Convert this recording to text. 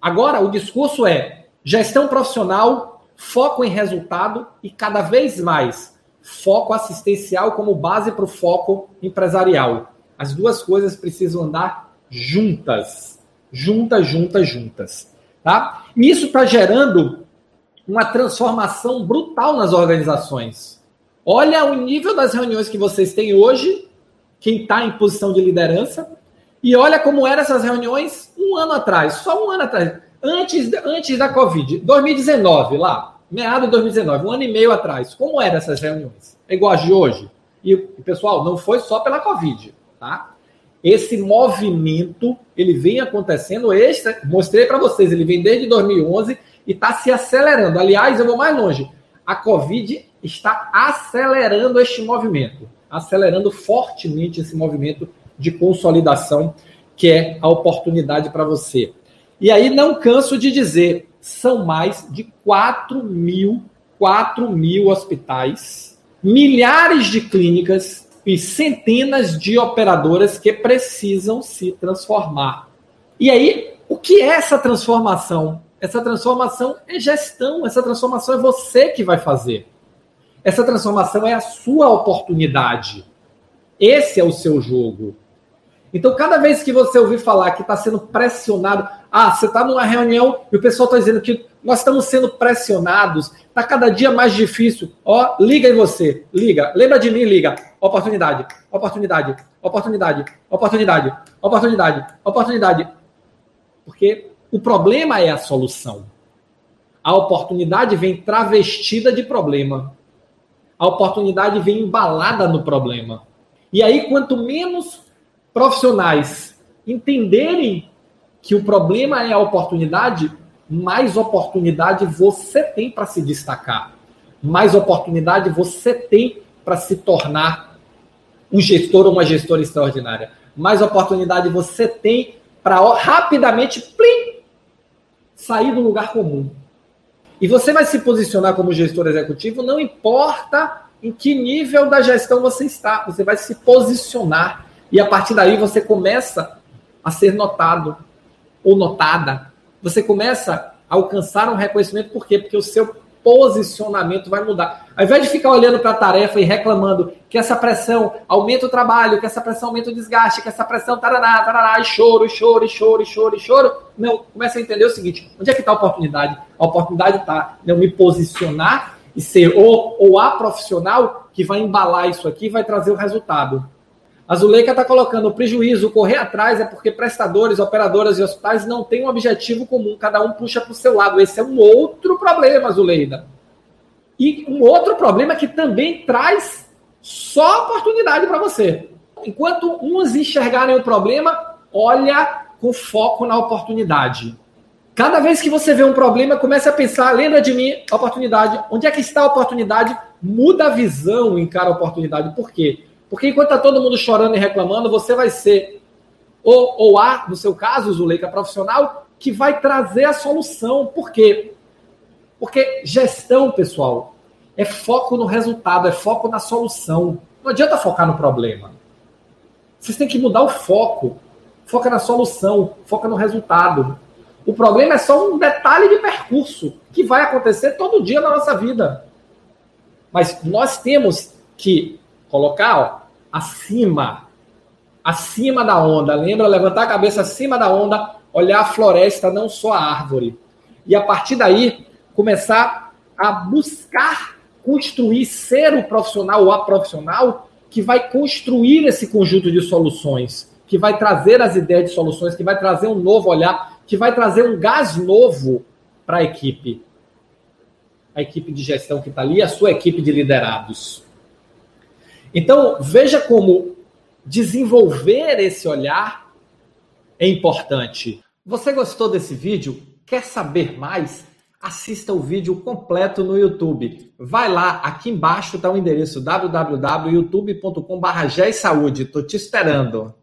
Agora, o discurso é gestão profissional, foco em resultado e cada vez mais foco assistencial como base para o foco empresarial. As duas coisas precisam andar juntas. Juntas, juntas, juntas. Tá? E isso está gerando uma transformação brutal nas organizações. Olha o nível das reuniões que vocês têm hoje, quem está em posição de liderança, e olha como eram essas reuniões um ano atrás, só um ano atrás, antes, antes da Covid, 2019, lá, meado de 2019, um ano e meio atrás. Como eram essas reuniões? É igual a de hoje? E, pessoal, não foi só pela Covid, tá? Esse movimento, ele vem acontecendo, este, mostrei para vocês, ele vem desde 2011 e está se acelerando. Aliás, eu vou mais longe. A Covid está acelerando este movimento, acelerando fortemente esse movimento de consolidação, que é a oportunidade para você. E aí não canso de dizer, são mais de 4 mil, 4 mil hospitais, milhares de clínicas e centenas de operadoras que precisam se transformar. E aí, o que é essa transformação? Essa transformação é gestão, essa transformação é você que vai fazer. Essa transformação é a sua oportunidade. Esse é o seu jogo. Então, cada vez que você ouvir falar que está sendo pressionado, ah, você está numa reunião e o pessoal está dizendo que nós estamos sendo pressionados, está cada dia mais difícil. Ó, liga em você, liga, lembra de mim, liga. Oportunidade, oportunidade, oportunidade, oportunidade, oportunidade, oportunidade. Porque o problema é a solução. A oportunidade vem travestida de problema. A oportunidade vem embalada no problema. E aí, quanto menos profissionais entenderem que o problema é a oportunidade, mais oportunidade você tem para se destacar, mais oportunidade você tem para se tornar um gestor ou uma gestora extraordinária, mais oportunidade você tem para rapidamente plim, sair do lugar comum. E você vai se posicionar como gestor executivo, não importa em que nível da gestão você está, você vai se posicionar e a partir daí você começa a ser notado ou notada. Você começa a alcançar um reconhecimento, por quê? Porque o seu posicionamento vai mudar. Ao invés de ficar olhando para a tarefa e reclamando que essa pressão aumenta o trabalho, que essa pressão aumenta o desgaste, que essa pressão taraná, taraná, e choro, e choro, e choro, e choro, e choro. Não, começa a entender o seguinte: onde é que está a oportunidade? A oportunidade está em me posicionar e ser o ou a profissional que vai embalar isso aqui e vai trazer o resultado. A Zuleika está colocando o prejuízo, correr atrás é porque prestadores, operadoras e hospitais não têm um objetivo comum, cada um puxa para o seu lado. Esse é um outro problema, Zuleida. E um outro problema que também traz só oportunidade para você. Enquanto uns enxergarem o problema, olha com foco na oportunidade. Cada vez que você vê um problema, comece a pensar, lembra de mim, oportunidade. Onde é que está a oportunidade? Muda a visão, encara a oportunidade. Por quê? Porque enquanto está todo mundo chorando e reclamando, você vai ser, ou, ou há, no seu caso, Zuleika, profissional, que vai trazer a solução. Por quê? Porque gestão, pessoal, é foco no resultado, é foco na solução. Não adianta focar no problema. Vocês têm que mudar o foco. Foca na solução, foca no resultado. O problema é só um detalhe de percurso que vai acontecer todo dia na nossa vida. Mas nós temos que Colocar ó, acima, acima da onda. Lembra? Levantar a cabeça acima da onda, olhar a floresta, não só a árvore. E a partir daí, começar a buscar construir, ser o profissional ou a profissional que vai construir esse conjunto de soluções, que vai trazer as ideias de soluções, que vai trazer um novo olhar, que vai trazer um gás novo para a equipe. A equipe de gestão que está ali, a sua equipe de liderados. Então, veja como desenvolver esse olhar é importante. Você gostou desse vídeo? Quer saber mais? Assista o vídeo completo no YouTube. Vai lá, aqui embaixo está o endereço www.youtube.com.br. Estou te esperando.